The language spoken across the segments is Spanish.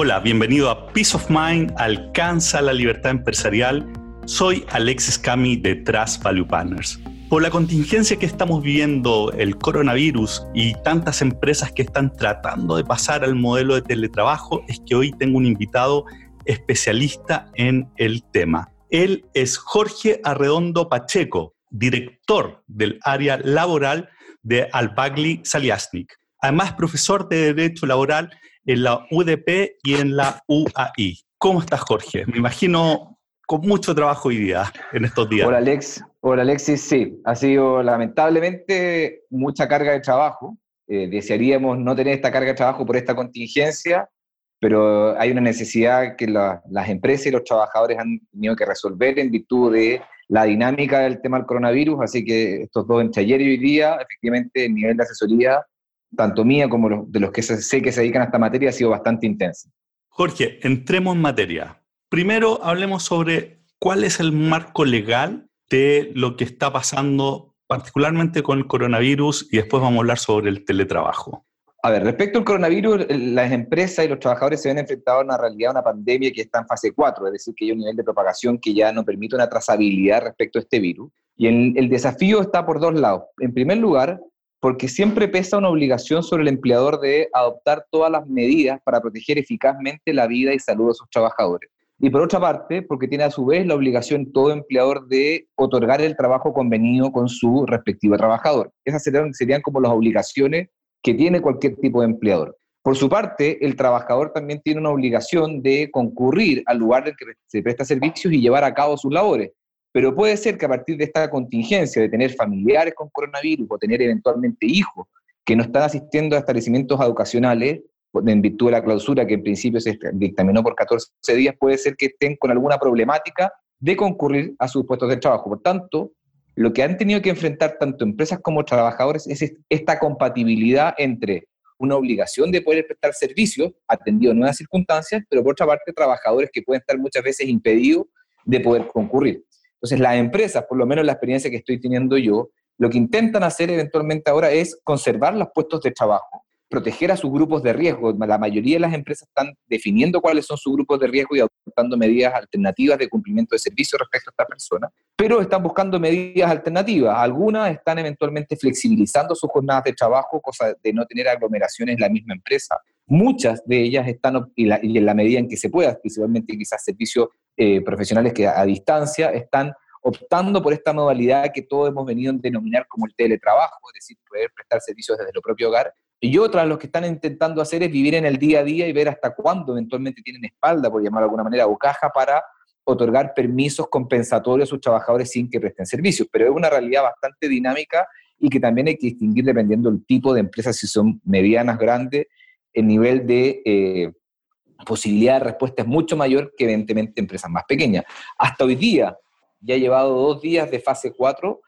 Hola, bienvenido a Peace of Mind, alcanza la libertad empresarial. Soy Alexis Cami de Trust Value Partners. Por la contingencia que estamos viviendo, el coronavirus y tantas empresas que están tratando de pasar al modelo de teletrabajo, es que hoy tengo un invitado especialista en el tema. Él es Jorge Arredondo Pacheco, director del área laboral de Albagli Saliasnik. Además, profesor de Derecho Laboral en la UDP y en la UAI. ¿Cómo estás, Jorge? Me imagino con mucho trabajo hoy día, en estos días. Hola, Alex. Hola, Alexis. Sí, ha sido lamentablemente mucha carga de trabajo. Eh, desearíamos no tener esta carga de trabajo por esta contingencia, pero hay una necesidad que las empresas y los trabajadores han tenido que resolver en virtud de la dinámica del tema del coronavirus, así que estos dos, entre ayer y hoy día, efectivamente, el nivel de asesoría tanto mía como de los que sé que se dedican a esta materia, ha sido bastante intensa. Jorge, entremos en materia. Primero hablemos sobre cuál es el marco legal de lo que está pasando particularmente con el coronavirus y después vamos a hablar sobre el teletrabajo. A ver, respecto al coronavirus, las empresas y los trabajadores se ven enfrentados a una realidad, una pandemia que está en fase 4, es decir, que hay un nivel de propagación que ya no permite una trazabilidad respecto a este virus. Y el desafío está por dos lados. En primer lugar, porque siempre pesa una obligación sobre el empleador de adoptar todas las medidas para proteger eficazmente la vida y salud de sus trabajadores. Y por otra parte, porque tiene a su vez la obligación todo empleador de otorgar el trabajo convenido con su respectivo trabajador. Esas serían, como las obligaciones que tiene cualquier tipo de empleador. Por su parte, el trabajador también tiene una obligación de concurrir al lugar en que se presta servicios y llevar a cabo sus labores. Pero puede ser que a partir de esta contingencia de tener familiares con coronavirus o tener eventualmente hijos que no están asistiendo a establecimientos educacionales, en virtud de la clausura que en principio se dictaminó por 14 días, puede ser que estén con alguna problemática de concurrir a sus puestos de trabajo. Por tanto, lo que han tenido que enfrentar tanto empresas como trabajadores es esta compatibilidad entre una obligación de poder prestar servicios atendido en nuevas circunstancias, pero por otra parte trabajadores que pueden estar muchas veces impedidos de poder concurrir. Entonces, las empresas, por lo menos la experiencia que estoy teniendo yo, lo que intentan hacer eventualmente ahora es conservar los puestos de trabajo, proteger a sus grupos de riesgo. La mayoría de las empresas están definiendo cuáles son sus grupos de riesgo y adoptando medidas alternativas de cumplimiento de servicios respecto a esta persona, pero están buscando medidas alternativas. Algunas están eventualmente flexibilizando sus jornadas de trabajo, cosa de no tener aglomeraciones en la misma empresa. Muchas de ellas están, y, en la medida en que se pueda, principalmente quizás servicios eh, profesionales que a, distancia, están optando por esta modalidad que todos hemos venido a denominar como el teletrabajo, es decir, poder prestar servicios desde el propio hogar. Y otras lo que están intentando hacer es vivir en el día a día y ver hasta cuándo eventualmente tienen espalda, por llamarlo de alguna manera, o caja para otorgar permisos compensatorios a sus trabajadores sin que presten servicios. Pero es una realidad bastante dinámica y que también hay que distinguir dependiendo del tipo de empresas, si son medianas, grandes el nivel de eh, posibilidad de respuesta es mucho mayor que evidentemente empresas más pequeñas. Hasta hoy día, ya he llevado dos días de fase 4,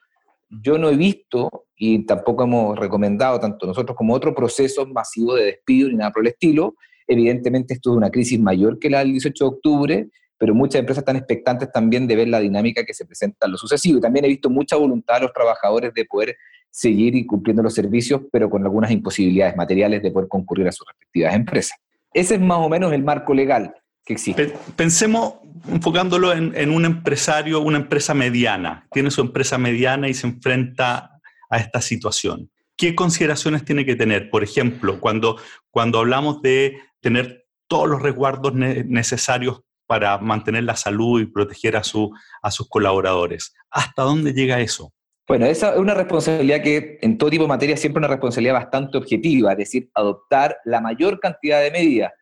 yo no he visto y tampoco hemos recomendado, tanto nosotros como otros, procesos masivos de despido ni nada por el estilo. Evidentemente esto es una crisis mayor que la del 18 de octubre, pero muchas empresas están expectantes también de ver la dinámica que se presenta en lo sucesivo. Y también he visto mucha voluntad de los trabajadores de poder seguir y cumpliendo los servicios, pero con algunas imposibilidades materiales de poder concurrir a sus respectivas empresas. Ese es más o menos el marco legal que existe. Pensemos enfocándolo en, un empresario, una empresa mediana, tiene su empresa mediana y se enfrenta a esta situación. ¿Qué consideraciones tiene que tener? Por ejemplo, cuando, cuando hablamos de tener todos los resguardos necesarios para mantener la salud y proteger a, su, a sus colaboradores. ¿Hasta dónde llega eso? Bueno, esa es una responsabilidad que en todo tipo de materia siempre una responsabilidad bastante objetiva, es decir, adoptar la mayor cantidad de medidas.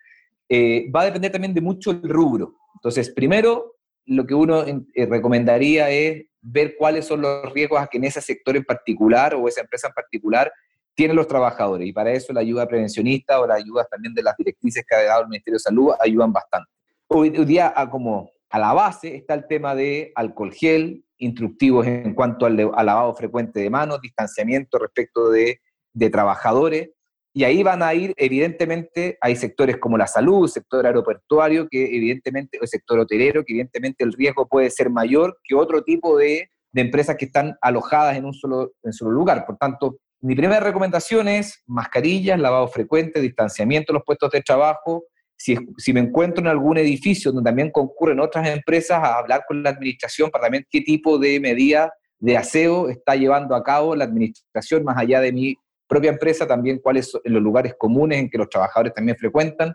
Eh, va a depender también de mucho el rubro. Entonces, primero, lo que uno eh, recomendaría es ver cuáles son los riesgos a que en ese sector en particular o esa empresa en particular tienen los trabajadores. Y para eso la ayuda prevencionista o la ayuda también de las directrices que ha dado el Ministerio de Salud ayudan bastante. Hoy, día, a, como a la base, está el tema de alcohol gel, instructivos en cuanto al, lavado frecuente de manos, distanciamiento respecto de, trabajadores, y ahí van a ir, evidentemente, hay sectores como la salud, sector aeroportuario, que evidentemente, el sector hotelero, que evidentemente el riesgo puede ser mayor que otro tipo de, empresas que están alojadas en un solo, en solo lugar. Por tanto, mi primera recomendación es mascarillas, lavado frecuente, distanciamiento en los puestos de trabajo, si, si, me encuentro en algún edificio donde también concurren otras empresas, a hablar con la administración para ver qué tipo de medidas de aseo está llevando a cabo la administración, más allá de mi propia empresa, también cuáles son los lugares comunes en que los trabajadores también frecuentan.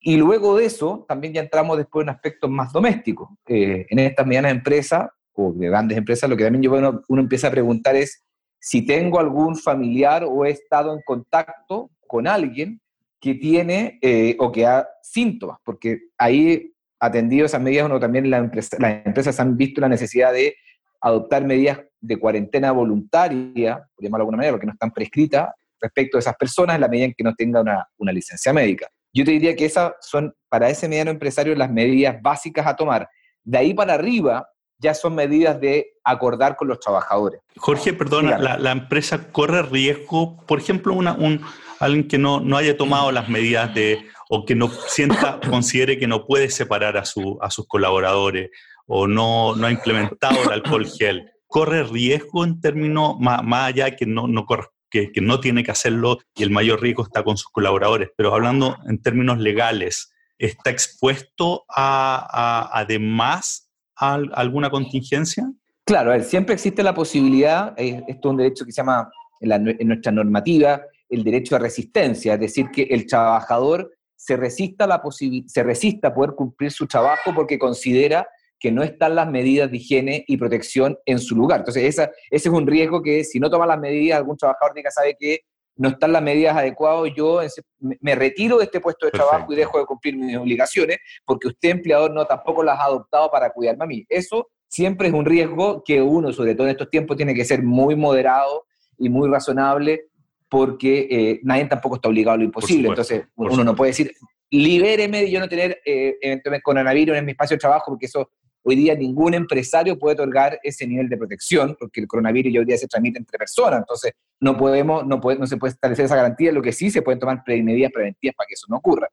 Y luego de eso, también ya entramos después en aspectos más domésticos. Eh, en estas medianas empresas o de grandes empresas, lo que también uno, uno empieza a preguntar es si tengo algún familiar o he estado en contacto con alguien que tiene eh, o que ha síntomas, porque ahí, atendido esas medidas, uno también la empresa, las empresas han visto la necesidad de adoptar medidas de cuarentena voluntaria, por llamarlo de alguna manera, porque no están prescritas, respecto a esas personas en la medida en que no tenga una, una licencia médica. Yo te diría que esas son, para ese mediano empresario, las medidas básicas a tomar. De ahí para arriba, ya son medidas de acordar con los trabajadores. Jorge, perdona, la, empresa corre riesgo, por ejemplo, una, un, alguien que no, no haya tomado las medidas de, o que no sienta, considere que no puede separar a, su, a sus colaboradores, o no, no ha implementado el alcohol gel, corre riesgo en términos, más, más allá que no, no que, que, no tiene que hacerlo y el mayor riesgo está con sus colaboradores, pero hablando en términos legales, ¿está expuesto a, a además alguna contingencia? Claro, siempre existe la posibilidad, esto es un derecho que se llama en, nuestra normativa el derecho a resistencia, es decir, que el trabajador se resista, la se resista a poder cumplir su trabajo porque considera que no están las medidas de higiene y protección en su lugar. Entonces, esa, ese es un riesgo que si no toma las medidas, algún trabajador que sabe que no están las medidas adecuadas, yo me retiro de este puesto de trabajo y dejo de cumplir mis obligaciones porque usted, empleador, no tampoco las ha adoptado para cuidarme a mí. Eso siempre es un riesgo que uno, sobre todo en estos tiempos, tiene que ser muy moderado y muy razonable porque eh, nadie tampoco está obligado a lo imposible. Entonces, uno no puede decir, libéreme de yo no tener eh, coronavirus en mi espacio de trabajo porque eso Hoy día ningún empresario puede otorgar ese nivel de protección, porque el coronavirus ya hoy día se transmite entre personas, entonces no, podemos, no, puede, no se puede establecer esa garantía, lo que sí se pueden tomar medidas preventivas para que eso no ocurra.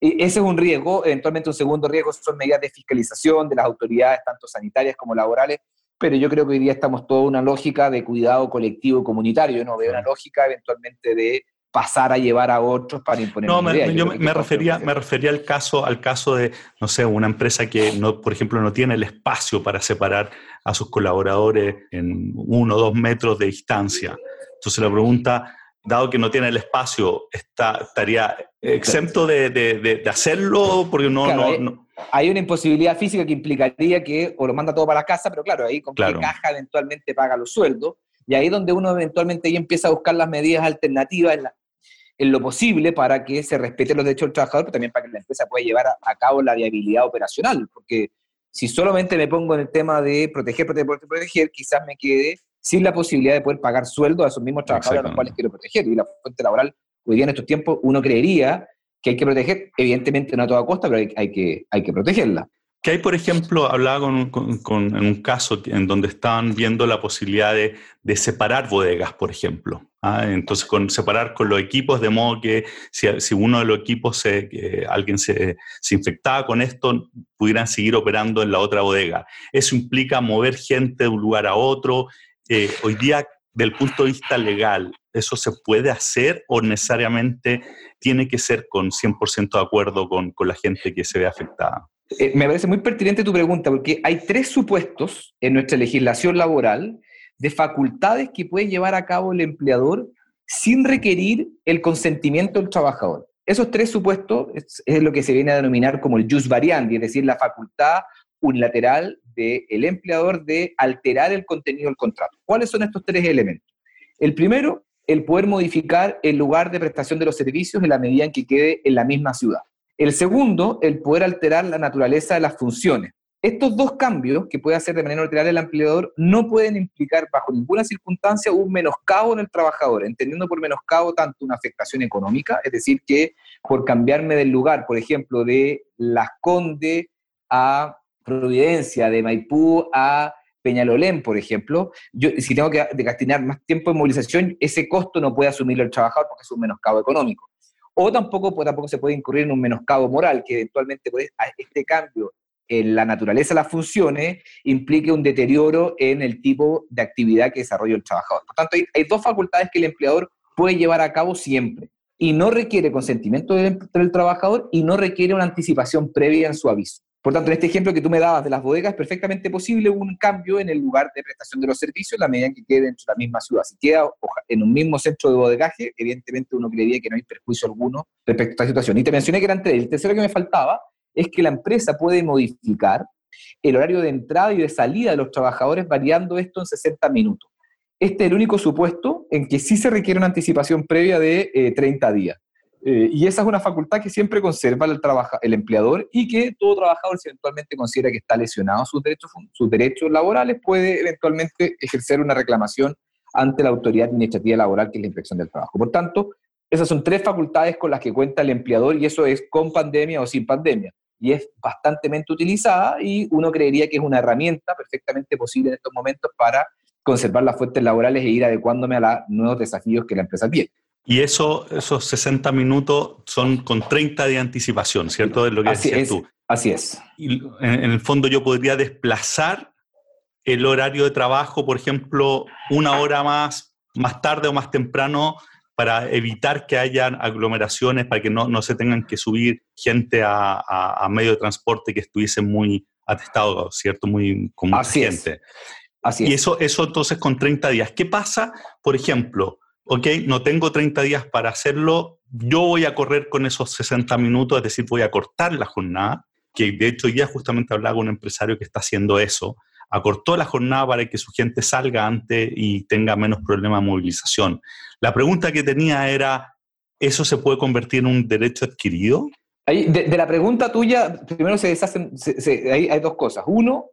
Y ese es un riesgo, eventualmente un segundo riesgo son medidas de fiscalización de las autoridades, tanto sanitarias como laborales, pero yo creo que hoy día estamos toda una lógica de cuidado colectivo comunitario, yo no veo una lógica eventualmente de pasar a llevar a otros para imponer. No, me, yo me refería, me refería al caso, al caso de, no sé, una empresa que, no, por ejemplo, no tiene el espacio para separar a sus colaboradores en uno o dos metros de distancia. Entonces la pregunta, dado que no tiene el espacio, está, ¿estaría exento de, de, hacerlo? Porque no, no, hay, una imposibilidad física que implicaría que o lo manda todo para la casa, pero claro, ahí con qué caja eventualmente paga los sueldos. Y ahí donde uno eventualmente ya empieza a buscar las medidas alternativas, en la, en lo posible para que se respeten los derechos del trabajador, pero también para que la empresa pueda llevar a, cabo la viabilidad operacional, porque si solamente me pongo en el tema de proteger, proteger, proteger, quizás me quede sin la posibilidad de poder pagar sueldo a esos mismos trabajadores a los cuales quiero proteger. Y la fuente laboral, hoy día en estos tiempos, uno creería que hay que proteger, evidentemente no a toda costa, pero hay, que, hay que protegerla. Que hay, por ejemplo, hablaba con, en un caso en donde estaban viendo la posibilidad de, de separar bodegas, por ejemplo. ¿ah? Entonces, con, separar con los equipos, de modo que si, si uno de los equipos, se, alguien se, se, infectaba con esto, pudieran seguir operando en la otra bodega. Eso implica mover gente de un lugar a otro. Eh, hoy día, del punto de vista legal, ¿eso se puede hacer o necesariamente tiene que ser con 100% de acuerdo con, con la gente que se ve afectada? Eh, me parece muy pertinente tu pregunta, porque hay tres supuestos en nuestra legislación laboral de facultades que puede llevar a cabo el empleador sin requerir el consentimiento del trabajador. Esos tres supuestos es, lo que se viene a denominar como el jus variandi, es decir, la facultad unilateral del empleador de alterar el contenido del contrato. ¿Cuáles son estos tres elementos? El primero, el poder modificar el lugar de prestación de los servicios en la medida en que quede en la misma ciudad. El segundo, el poder alterar la naturaleza de las funciones. Estos dos cambios que puede hacer de manera unilateral el empleador no pueden implicar bajo ninguna circunstancia un menoscabo en el trabajador, entendiendo por menoscabo tanto una afectación económica, es decir, que por cambiarme del lugar, por ejemplo, de Las Condes a Providencia, de Maipú a Peñalolén, por ejemplo, yo si tengo que destinar más tiempo en movilización, ese costo no puede asumirlo el trabajador porque es un menoscabo económico. O tampoco, pues, tampoco se puede incurrir en un menoscabo moral, que eventualmente este cambio en la naturaleza de las funciones implique un deterioro en el tipo de actividad que desarrolla el trabajador. Por tanto, hay, dos facultades que el empleador puede llevar a cabo siempre. y no requiere consentimiento del, del, trabajador y no requiere una anticipación previa en su aviso. Por tanto, en este ejemplo que tú me dabas de las bodegas, es perfectamente posible un cambio en el lugar de prestación de los servicios en la medida en que quede dentro de la misma ciudad. Si queda en un mismo centro de bodegaje, evidentemente uno creería que no hay perjuicio alguno respecto a esta situación. Y te mencioné que eran tres. El tercero que me faltaba es que la empresa puede modificar el horario de entrada y de salida de los trabajadores variando esto en 60 minutos. Este es el único supuesto en que sí se requiere una anticipación previa de 30 eh, días. Eh, y esa es una facultad que siempre conserva el, el empleador y que todo trabajador, si eventualmente considera que está lesionado sus derechos, sus derechos laborales, puede eventualmente ejercer una reclamación ante la autoridad administrativa laboral, que es la inspección del trabajo. Por tanto, esas son tres facultades con las que cuenta el empleador y eso es con pandemia o sin pandemia y es bastante utilizada y uno creería que es una herramienta perfectamente posible en estos momentos para conservar las fuentes laborales e ir adecuándome a los nuevos desafíos que la empresa tiene. Y eso, esos 60 minutos son con 30 de anticipación, ¿cierto? Es lo que así decías tú. Así es. Y en, el fondo yo podría desplazar el horario de trabajo, por ejemplo, una hora más, más tarde o más temprano para evitar que haya aglomeraciones, para que no, no se tengan que subir gente a, a, medio de transporte que estuviese muy atestado, ¿cierto? Muy con Así gente. Es. Así y eso, eso entonces con 30 días. ¿Qué pasa, por ejemplo? Ok, no tengo 30 días para hacerlo, yo voy a correr con esos 60 minutos, es decir, voy a cortar la jornada, que de hecho ya justamente hablaba con un empresario que está haciendo eso, acortó la jornada para que su gente salga antes y tenga menos problema de movilización. La pregunta que tenía era, ¿eso se puede convertir en un derecho adquirido? de, la pregunta tuya, primero se deshacen, hay, dos cosas. Uno,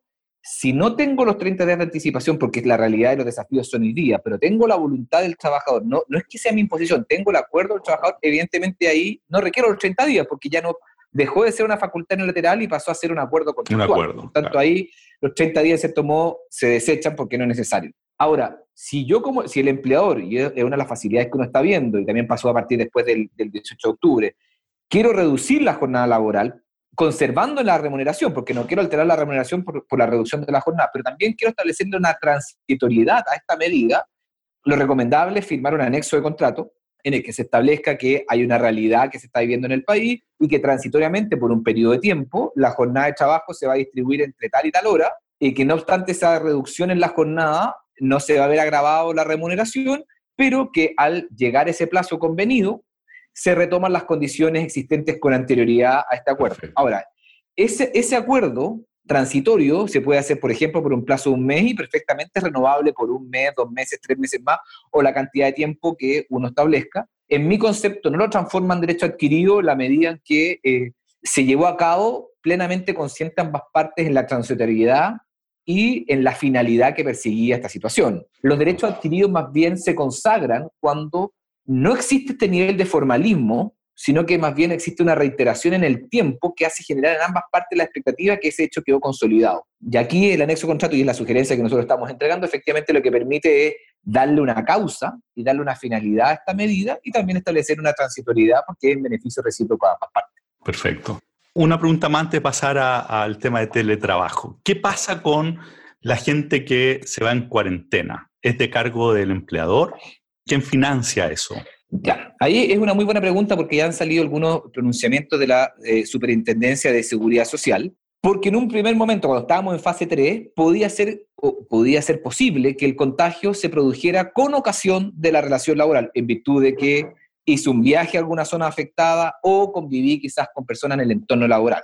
si no tengo los 30 días de anticipación, porque la realidad de los desafíos son el día, pero tengo la voluntad del trabajador, no, no es que sea mi imposición, tengo el acuerdo del trabajador, evidentemente ahí no requiero los 30 días, porque ya no dejó de ser una facultad unilateral y pasó a ser un acuerdo contractual. Un acuerdo. Por tanto, ahí los 30 días se tomó, se desechan porque no es necesario. Ahora, si yo como, si el empleador, y es una de las facilidades que uno está viendo, y también pasó a partir después del, 18 de octubre, quiero reducir la jornada laboral, conservando la remuneración, porque no quiero alterar la remuneración por, por, la reducción de la jornada, pero también quiero establecer una transitoriedad a esta medida, lo recomendable es firmar un anexo de contrato en el que se establezca que hay una realidad que se está viviendo en el país y que transitoriamente por un periodo de tiempo la jornada de trabajo se va a distribuir entre tal y tal hora y que no obstante esa reducción en la jornada no se va a ver agravado la remuneración, pero que al llegar ese plazo convenido se retoman las condiciones existentes con anterioridad a este acuerdo. Ahora, ese, ese acuerdo transitorio se puede hacer, por ejemplo, por un plazo de un mes y perfectamente renovable por un mes, dos meses, tres meses más, o la cantidad de tiempo que uno establezca. En mi concepto, no lo transforma en derecho adquirido la medida en que eh, se llevó a cabo plenamente consciente ambas partes en la transitoriedad y en la finalidad que perseguía esta situación. Los derechos adquiridos más bien se consagran cuando no existe este nivel de formalismo sino que más bien existe una reiteración en el tiempo que hace generar en ambas partes la expectativa que ese hecho quedó consolidado. Y aquí el anexo contrato, y la sugerencia que nosotros estamos entregando, efectivamente lo que permite es darle una causa y darle una finalidad a esta medida y también establecer una transitoriedad porque es en beneficio recíproco a ambas partes. Perfecto. Una pregunta más antes de pasar al tema de teletrabajo. ¿Qué pasa con la gente que se va en cuarentena? ¿Es de cargo del empleador? ¿Quién financia eso? Ya, ahí es una muy buena pregunta porque ya han salido algunos pronunciamientos de la eh, Superintendencia de Seguridad Social, porque en un primer momento, cuando estábamos en fase 3, podía ser, podía ser posible que el contagio se produjera con ocasión de la relación laboral, en virtud de que hizo un viaje a alguna zona afectada o conviví quizás con personas en el entorno laboral.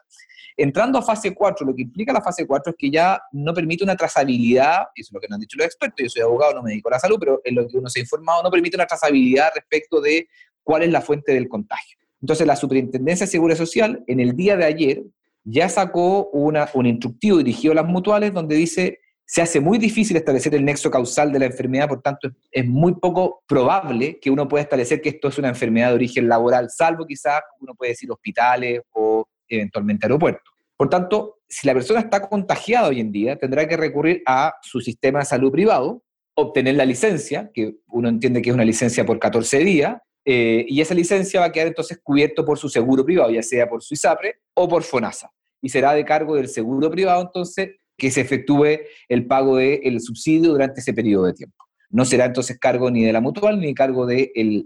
Entrando a fase 4, lo que implica la fase 4 es que ya no permite una trazabilidad, eso es lo que nos han dicho los expertos, yo soy abogado, no me dedico a la salud, pero en lo que uno se ha informado, no permite una trazabilidad respecto de cuál es la fuente del contagio. Entonces, la Superintendencia de Seguridad Social, en el día de ayer, ya sacó una, un instructivo dirigido a las mutuales donde dice se hace muy difícil establecer el nexo causal de la enfermedad, por tanto es muy poco probable que uno pueda establecer que esto es una enfermedad de origen laboral, salvo quizás, uno puede decir, hospitales o eventualmente aeropuerto. Por tanto, si la persona está contagiada hoy en día, tendrá que recurrir a su sistema de salud privado, obtener la licencia, que uno entiende que es una licencia por 14 días, eh, y esa licencia va a quedar entonces cubierto por su seguro privado, ya sea por su ISAPRE o por FONASA. Y será de cargo del seguro privado entonces que se efectúe el pago del subsidio durante ese periodo de tiempo. no será entonces cargo ni de la mutual ni cargo del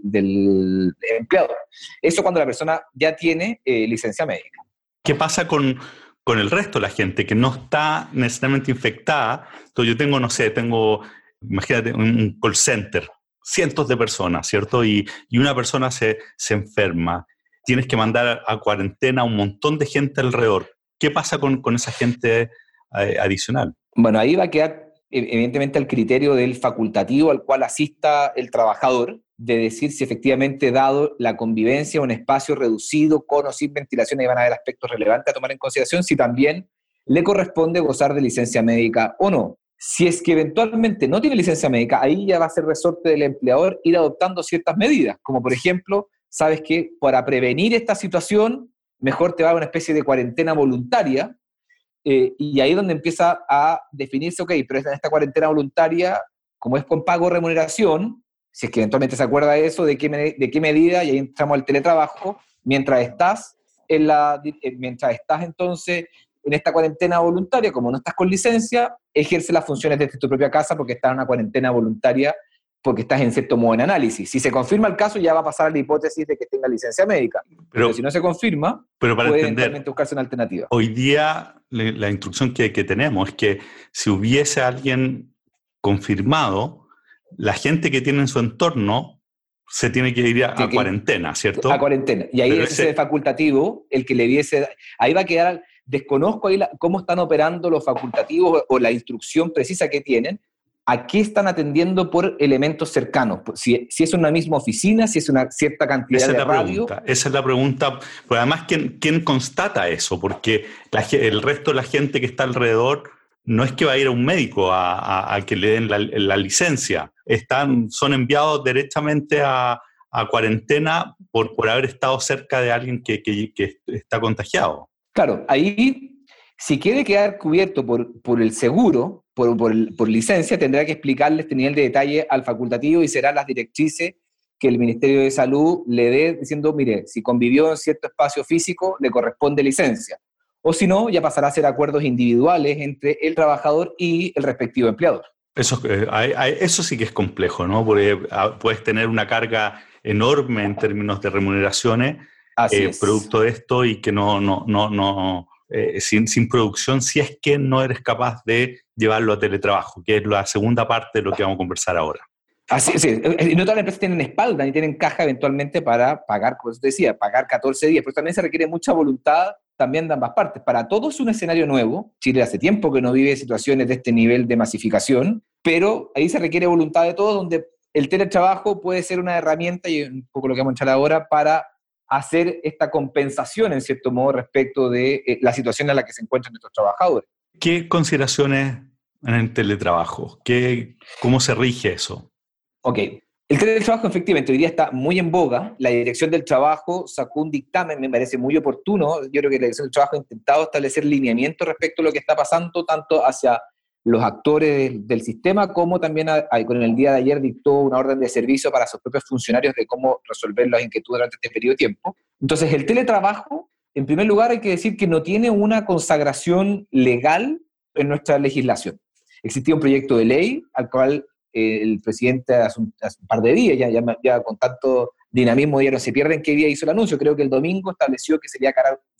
empleador. Eso cuando la persona ya tiene eh, licencia médica. ¿Qué pasa con, con el resto de la gente que no está necesariamente infectada? Yo tengo, no sé, tengo, imagínate, un call center, cientos de personas, ¿cierto? Y, y una persona se, se enferma. Tienes que mandar a cuarentena a un montón de gente alrededor. ¿Qué pasa con, con esa gente eh, adicional? Bueno, ahí va a quedar evidentemente el criterio del facultativo al cual asista el trabajador, de decir si efectivamente, dado la convivencia, un espacio reducido con o sin ventilación, ahí van a haber aspectos relevantes a tomar en consideración, si también le corresponde gozar de licencia médica o no. Si es que eventualmente no tiene licencia médica, ahí ya va a ser resorte del empleador ir adoptando ciertas medidas, como por ejemplo, sabes que para prevenir esta situación, mejor te va a una especie de cuarentena voluntaria, eh, y ahí es donde empieza a definirse, ok, pero esta cuarentena voluntaria, como es con pago remuneración, si es que eventualmente se acuerda de eso, de qué, de qué medida, y ahí entramos al teletrabajo, mientras estás, en la, eh, mientras estás entonces en esta cuarentena voluntaria, como no estás con licencia, ejerce las funciones desde tu propia casa porque estás en una cuarentena voluntaria porque estás en cierto modo en análisis. Si se confirma el caso, ya va a pasar a la hipótesis de que tenga licencia médica. Pero, si no se confirma, pero para puede entender, buscarse una alternativa. Hoy día la instrucción que, que, tenemos es que si hubiese alguien confirmado, la gente que tiene en su entorno se tiene que ir a, cuarentena, ¿cierto? A cuarentena. Y ahí es ese facultativo el que le diese... Ahí va a quedar Desconozco ahí cómo están operando los facultativos o la instrucción precisa que tienen, a qué están atendiendo por elementos cercanos. Si, si, es una misma oficina, si es una cierta cantidad esa de es la Pregunta, esa es la pregunta. Pero además, ¿quién, quién constata eso? Porque el resto de la gente que está alrededor no es que va a ir a un médico a, que le den la, licencia. Están, son enviados directamente a, cuarentena por, por haber estado cerca de alguien que, que, está contagiado. Claro, ahí, si quiere quedar cubierto por, por el seguro, por, por, licencia, tendrá que explicarle este nivel de detalle al facultativo y serán las directrices que el Ministerio de Salud le dé diciendo, mire, si convivió en cierto espacio físico, le corresponde licencia. O si no, ya pasará a ser acuerdos individuales entre el trabajador y el respectivo empleador. Eso, eh, eso sí que es complejo, ¿no? Porque ah, puedes tener una carga enorme en términos de remuneraciones eh, producto de esto y que no, no, no, no eh, sin, sin, producción si es que no eres capaz de llevarlo a teletrabajo, que es la segunda parte de lo que vamos a conversar ahora. Así sí. Eh, no todas las empresas tienen espalda ni tienen caja eventualmente para pagar, como te decía, pagar 14 días, pero también se requiere mucha voluntad también de ambas partes. Para todos es un escenario nuevo. Chile hace tiempo que no vive situaciones de este nivel de masificación, pero ahí se requiere voluntad de todos, donde el teletrabajo puede ser una herramienta, y un poco lo que vamos a echar ahora, para hacer esta compensación, en cierto modo, respecto de eh, la situación en la que se encuentran nuestros trabajadores. ¿Qué consideraciones en el teletrabajo? ¿Qué, ¿Cómo se rige eso? Ok, el teletrabajo efectivamente hoy día está muy en boga. La Dirección del Trabajo sacó un dictamen, me parece muy oportuno. Yo creo que la Dirección del Trabajo ha intentado establecer lineamiento respecto a lo que está pasando, tanto hacia los actores del sistema, como también con el día de ayer dictó una orden de servicio para sus propios funcionarios de cómo resolver las inquietudes durante este periodo de tiempo. Entonces, el teletrabajo, en primer lugar, hay que decir que no tiene una consagración legal en nuestra legislación. Existía un proyecto de ley al cual el presidente hace un, par de días, ya, ya, con tanto dinamismo ya no se pierden qué día hizo el anuncio, creo que el domingo estableció que sería,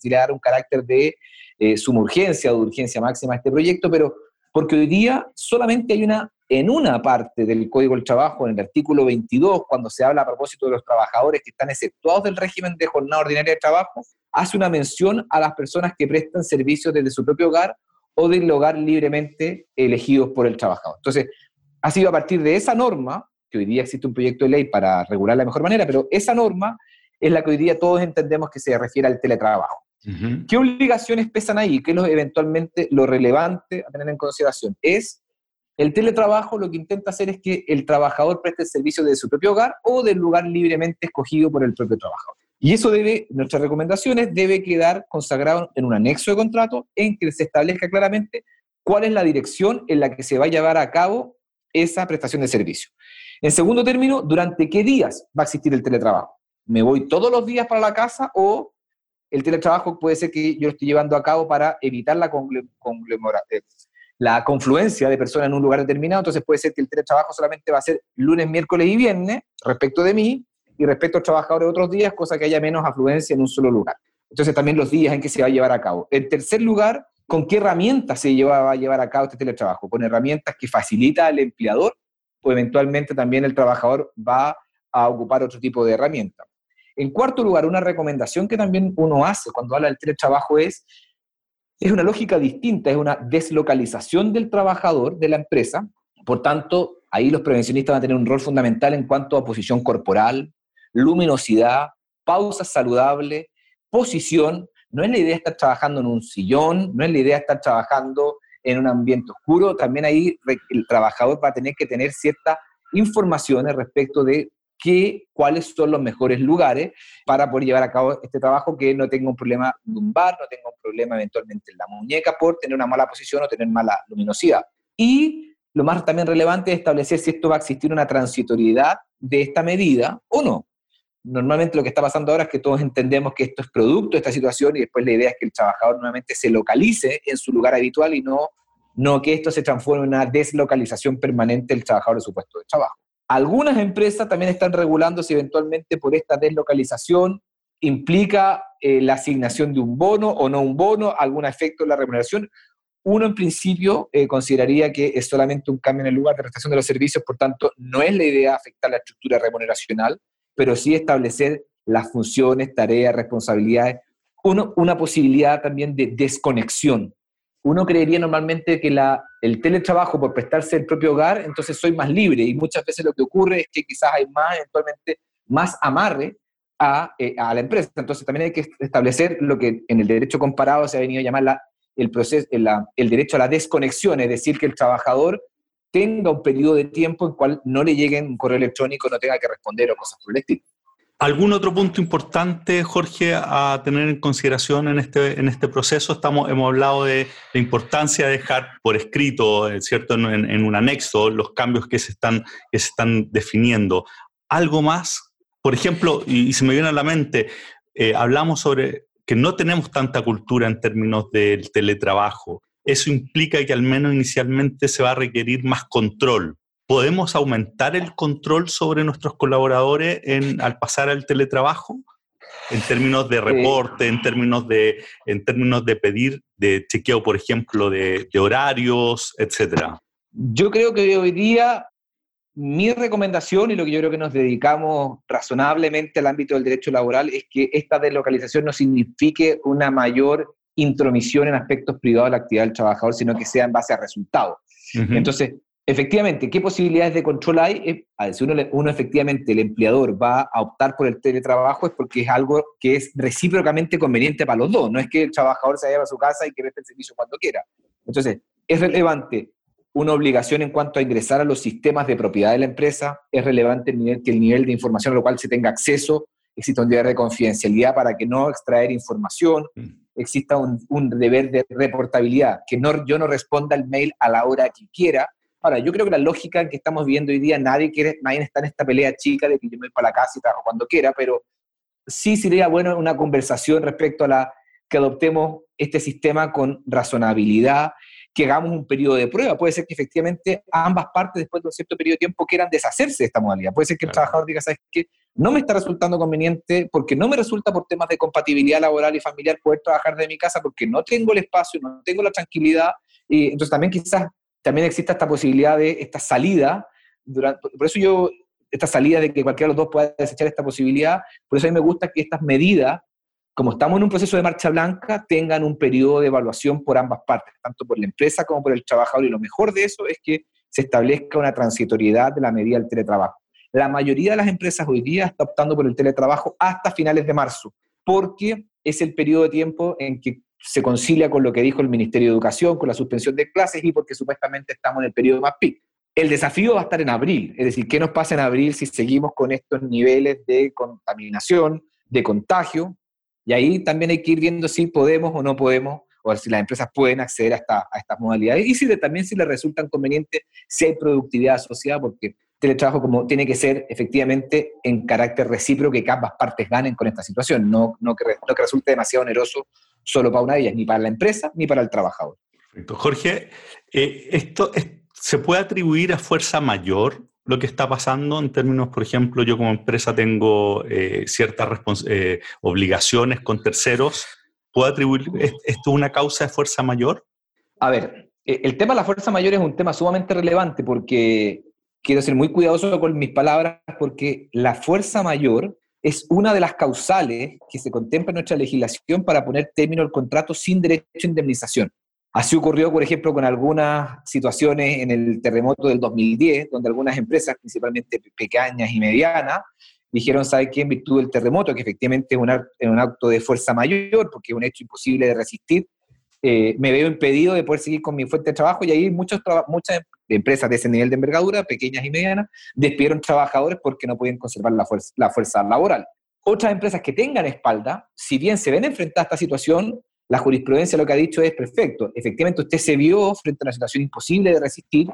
dar un carácter de eh, suma urgencia o de urgencia máxima a este proyecto, pero porque hoy día solamente hay una, en una parte del Código del Trabajo, en el artículo 22, cuando se habla a propósito de los trabajadores que están exceptuados del régimen de jornada ordinaria de trabajo, hace una mención a las personas que prestan servicios desde su propio hogar o del hogar libremente elegidos por el trabajador. Entonces, ha sido a partir de esa norma, que hoy día existe un proyecto de ley para regular la mejor manera, pero esa norma es la que hoy día todos entendemos que se refiere al teletrabajo. ¿Qué obligaciones pesan ahí? ¿Qué es lo, eventualmente lo relevante a tener en consideración? Es el teletrabajo lo que intenta hacer es que el trabajador preste el servicio de su propio hogar o del lugar libremente escogido por el propio trabajador. Y eso debe, nuestras recomendaciones, debe quedar consagrado en un anexo de contrato en que se establezca claramente cuál es la dirección en la que se va a llevar a cabo esa prestación de servicio. En segundo término, ¿durante qué días va a existir el teletrabajo? ¿Me voy todos los días para la casa o el teletrabajo puede ser que yo lo estoy llevando a cabo para evitar la la confluencia de personas en un lugar determinado, entonces puede ser que el teletrabajo solamente va a ser lunes, miércoles y viernes respecto de mí y respecto a trabajadores de otros días, cosa que haya menos afluencia en un solo lugar. Entonces también los días en que se va a llevar a cabo. En tercer lugar, ¿con qué herramientas se va a llevar a cabo este teletrabajo? Con herramientas que facilita al empleador o eventualmente también el trabajador va a ocupar otro tipo de herramienta. En cuarto lugar, una recomendación que también uno hace cuando habla del teletrabajo es, es una lógica distinta, es una deslocalización del trabajador de la empresa. Por tanto, ahí los prevencionistas van a tener un rol fundamental en cuanto a posición corporal, luminosidad, pausa saludable, posición. No es la idea estar trabajando en un sillón, no es la idea estar trabajando en un ambiente oscuro. También ahí el trabajador va a tener que tener ciertas informaciones respecto de qué, cuáles son los mejores lugares para poder llevar a cabo este trabajo, que no tenga un problema lumbar, no tenga un problema eventualmente en la muñeca por tener una mala posición o tener mala luminosidad. Y lo más también relevante es establecer si esto va a existir una transitoriedad de esta medida o no. Normalmente lo que está pasando ahora es que todos entendemos que esto es producto de esta situación y después la idea es que el trabajador nuevamente se localice en su lugar habitual y no, no que esto se transforme en una deslocalización permanente del trabajador de su puesto de trabajo. Algunas empresas también están regulando si eventualmente por esta deslocalización implica eh, la asignación de un bono o no un bono, algún efecto en la remuneración. Uno en principio eh, consideraría que es solamente un cambio en el lugar de prestación de los servicios, por tanto no es la idea afectar la estructura remuneracional, pero sí establecer las funciones, tareas, responsabilidades, uno, una posibilidad también de desconexión uno creería normalmente que la, el teletrabajo por prestarse el propio hogar, entonces soy más libre y muchas veces lo que ocurre es que quizás hay más, eventualmente, más amarre a, eh, a la empresa. Entonces también hay que establecer lo que en el derecho comparado se ha venido a llamar la, el, proceso, el derecho a la desconexión, es decir, que el trabajador tenga un periodo de tiempo en el cual no le llegue un correo electrónico, no tenga que responder o cosas por el estilo. ¿Algún otro punto importante, Jorge, a tener en consideración en este, en este proceso? Estamos, hemos hablado de la importancia de dejar por escrito, eh, ¿cierto? En, un anexo, los cambios que se están, que se están definiendo. ¿Algo más? Por ejemplo, y, se me viene a la mente, eh, hablamos sobre que no tenemos tanta cultura en términos del teletrabajo. Eso implica que al menos inicialmente se va a requerir más control ¿podemos aumentar el control sobre nuestros colaboradores en, al pasar al teletrabajo? En términos de reporte, en, términos de, en términos de pedir, de chequeo, por ejemplo, de, horarios, etcétera. Yo creo que hoy día mi recomendación y lo que yo creo que nos dedicamos razonablemente al ámbito del derecho laboral es que esta deslocalización no signifique una mayor intromisión en aspectos privados de la actividad del trabajador, sino que sea en base a resultados. Entonces, Efectivamente, ¿qué posibilidades de control hay? si uno, uno, efectivamente, el empleador va a optar por el teletrabajo es porque es algo que es recíprocamente conveniente para los dos. No es que el trabajador se vaya a su casa y que preste el servicio cuando quiera. Entonces, es relevante una obligación en cuanto a ingresar a los sistemas de propiedad de la empresa, es relevante el nivel, que el nivel de información a lo cual se tenga acceso, exista un deber de confidencialidad para que no extraer información, mm. Exista un, deber de reportabilidad, que no, yo no responda el mail a la hora que quiera, Ahora, yo creo que la lógica que estamos viendo hoy día, nadie quiere, nadie está en esta pelea chica de que yo me voy para la casa y trabajo cuando quiera, pero sí sería bueno una conversación respecto a la que adoptemos este sistema con razonabilidad, que hagamos un periodo de prueba. Puede ser que efectivamente ambas partes, después de un cierto periodo de tiempo, quieran deshacerse de esta modalidad. Puede ser que el trabajador diga, ¿sabes qué? No me está resultando conveniente porque no me resulta por temas de compatibilidad laboral y familiar poder trabajar de mi casa porque no tengo el espacio, no tengo la tranquilidad. Y entonces también quizás también existe esta posibilidad de esta salida, durante, por eso yo, esta salida de que cualquiera de los dos pueda desechar esta posibilidad, por eso a mí me gusta que estas medidas, como estamos en un proceso de marcha blanca, tengan un periodo de evaluación por ambas partes, tanto por la empresa como por el trabajador, y lo mejor de eso es que se establezca una transitoriedad de la medida del teletrabajo. La mayoría de las empresas hoy día está optando por el teletrabajo hasta finales de marzo, porque es el periodo de tiempo en que se concilia con lo que dijo el Ministerio de Educación, con la suspensión de clases y porque supuestamente estamos en el periodo más pico. El desafío va a estar en abril, es decir, ¿qué nos pasa en abril si seguimos con estos niveles de contaminación, de contagio? Y ahí también hay que ir viendo si podemos o no podemos, o si las empresas pueden acceder a, a estas modalidades y si también si les resultan convenientes, si hay productividad asociada, porque teletrabajo como tiene que ser efectivamente en carácter recíproco, que ambas partes ganen con esta situación, no, no, que, no que resulte demasiado oneroso solo para una de ellas, ni para la empresa ni para el trabajador. Jorge, eh, ¿esto se puede atribuir a fuerza mayor lo que está pasando en términos, por ejemplo, yo como empresa tengo eh, ciertas eh, obligaciones con terceros? ¿Puedo atribuir esto una causa de fuerza mayor? A ver, el tema de la fuerza mayor es un tema sumamente relevante porque quiero ser muy cuidadoso con mis palabras porque la fuerza mayor es una de las causales que se contempla en nuestra legislación para poner término al contrato sin derecho a indemnización. Así ocurrió, por ejemplo, con algunas situaciones en el terremoto del 2010, donde algunas empresas, principalmente pequeñas y medianas, dijeron, ¿sabe qué? En virtud del terremoto, que efectivamente es un, acto de fuerza mayor, porque es un hecho imposible de resistir, eh, me veo impedido de poder seguir con mi fuente de trabajo y ahí muchas empresas de ese nivel de envergadura, pequeñas y medianas, despidieron trabajadores porque no podían conservar la fuerza, la fuerza laboral. Otras empresas que tengan espalda, si bien se ven enfrentadas a esta situación, la jurisprudencia lo que ha dicho es perfecto. Efectivamente, usted se vio frente a una situación imposible de resistir,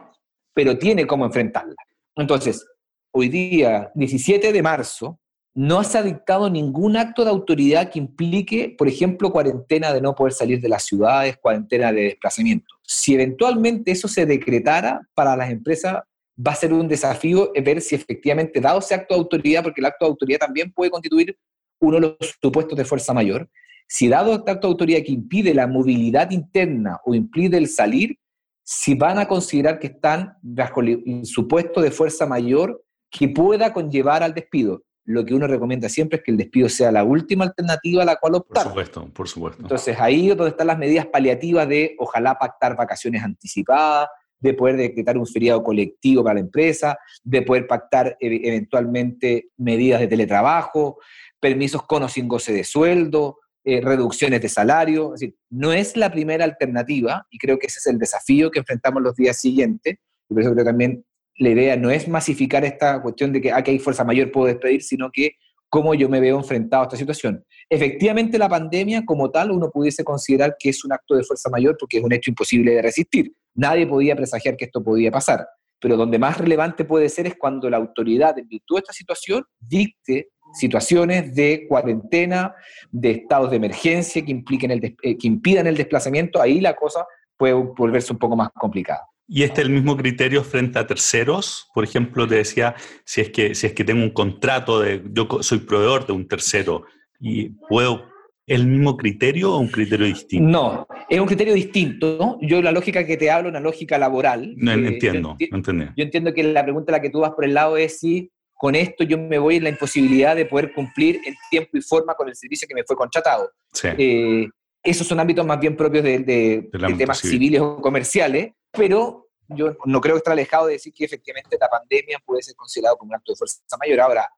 pero tiene cómo enfrentarla. Entonces, hoy día, 17 de marzo, no se ha dictado ningún acto de autoridad que implique, por ejemplo, cuarentena de no poder salir de las ciudades, cuarentena de desplazamiento. Si eventualmente eso se decretara para las empresas, va a ser un desafío ver si efectivamente, dado ese acto de autoridad, porque el acto de autoridad también puede constituir uno de los supuestos de fuerza mayor, si dado de autoridad que impide la movilidad interna o impide el salir, si van a considerar que están bajo el supuesto de fuerza mayor que pueda conllevar al despido. Lo que uno recomienda siempre es que el despido sea la última alternativa a la cual optar. Por supuesto, por supuesto. Entonces ahí es donde están las medidas paliativas de ojalá pactar vacaciones anticipadas, de poder decretar un feriado colectivo para la empresa, de poder pactar eventualmente medidas de teletrabajo, permisos con o sin goce de sueldo, eh, reducciones de salario. No es la primera alternativa y creo que ese es el desafío que enfrentamos los días siguientes. Y por eso creo que también la idea no es masificar esta cuestión de que aquí hay fuerza mayor, puedo despedir, sino que cómo yo me veo enfrentado a esta situación. Efectivamente, la pandemia como tal uno pudiese considerar que es un acto de fuerza mayor porque es un hecho imposible de resistir. Nadie podía presagiar que esto podía pasar. Pero donde más relevante puede ser es cuando la autoridad, en virtud de esta situación, dicte situaciones de cuarentena, de estados de emergencia que, impliquen el eh, que impidan el desplazamiento, ahí la cosa puede volverse un poco más complicada. ¿Y este es el mismo criterio frente a terceros? Por ejemplo, te decía, si es que, si es que tengo un contrato, de, yo soy proveedor de un tercero y puedo el mismo criterio o un criterio distinto? No, es un criterio distinto. Yo la lógica que te hablo, una lógica laboral. No, entiendo, yo, no Yo entiendo que la pregunta a la que tú vas por el lado es si con esto yo me voy en la imposibilidad de poder cumplir en tiempo y forma con el servicio que me fue contratado. Eh, esos son ámbitos más bien propios de, temas civiles o comerciales, pero yo no creo que esté alejado de decir que efectivamente la pandemia puede ser considerado como un acto de fuerza mayor. Ahora,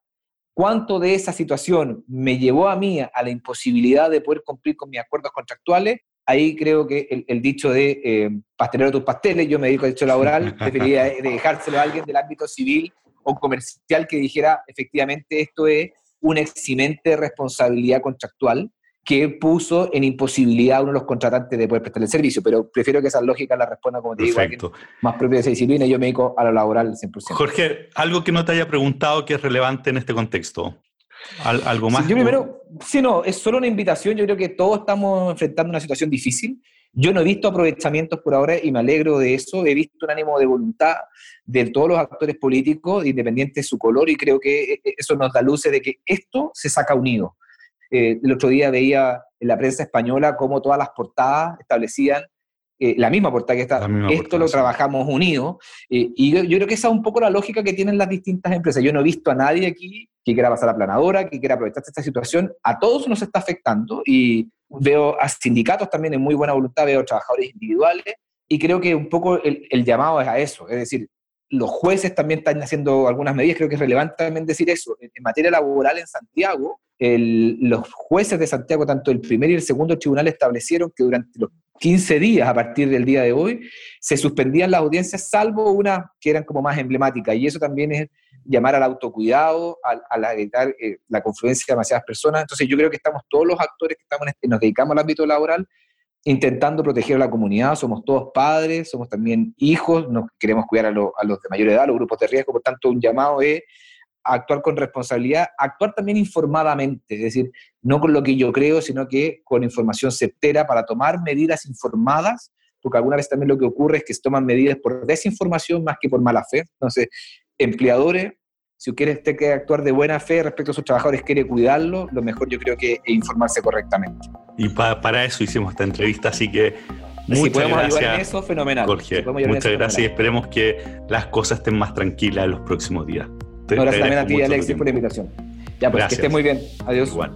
¿cuánto de esa situación me llevó a mí a la imposibilidad de poder cumplir con mis acuerdos contractuales? Ahí creo que el, dicho de eh, pastelero tus pasteles, yo me dedico al derecho laboral, preferiría dejárselo a alguien del ámbito civil o comercial que dijera efectivamente esto es un eximente responsabilidad contractual que puso en imposibilidad a uno de los contratantes de poder prestar el servicio, pero prefiero que esa lógica la responda, como te digo, más propia de esa disciplina y yo me dedico a lo laboral 100%. Jorge, algo que no te haya preguntado que es relevante en este contexto. ¿Algo más? yo primero, sí, no, es solo una invitación. Yo creo que todos estamos enfrentando una situación difícil. Yo no he visto aprovechamientos por ahora y me alegro de eso. He visto un ánimo de voluntad de todos los actores políticos, independiente de su color, y creo que e, e, eso nos da luces de que esto se saca unido. Eh, el otro día veía en la prensa española cómo todas las portadas establecían eh, la misma portada que está, esto lo trabajamos unidos, eh, y yo, yo, creo que esa es un poco la lógica que tienen las distintas empresas. Yo no he visto a nadie aquí que quiera pasar la planadora, que quiera aprovecharse esta situación, a todos nos está afectando, y veo a sindicatos también en muy buena voluntad, veo trabajadores individuales, y creo que un poco el, el llamado es a eso, es decir, los jueces también están haciendo algunas medidas, creo que es relevante también decir eso. En, materia laboral en Santiago, los jueces de Santiago, tanto el primer y el segundo tribunal, establecieron que durante los 15 días a partir del día de hoy se suspendían las audiencias, salvo una que eran como más emblemáticas. Y eso también es llamar al autocuidado, a, la, evitar eh, la confluencia de demasiadas personas. Entonces yo creo que estamos todos los actores que estamos este, nos dedicamos al ámbito laboral intentando proteger a la comunidad, somos todos padres, somos también hijos, nos queremos cuidar a, a los de mayor edad, los grupos de riesgo, por tanto un llamado es actuar con responsabilidad, actuar también informadamente, es decir, no con lo que yo creo, sino que con información certera para tomar medidas informadas porque alguna vez también lo que ocurre es que se toman medidas por desinformación más que por mala fe. Entonces, empleadores, si quiere usted que actuar de buena fe respecto a sus trabajadores, quiere cuidarlo, lo mejor yo creo que es informarse correctamente. Y para eso hicimos esta entrevista, así que Muchas podemos gracias, ayudar en eso, fenomenal. Jorge, muchas gracias y esperemos que las cosas estén más tranquilas en los próximos días. gracias también a ti, Alexis, por la invitación. Ya, pues que esté muy bien. Adiós. Igual.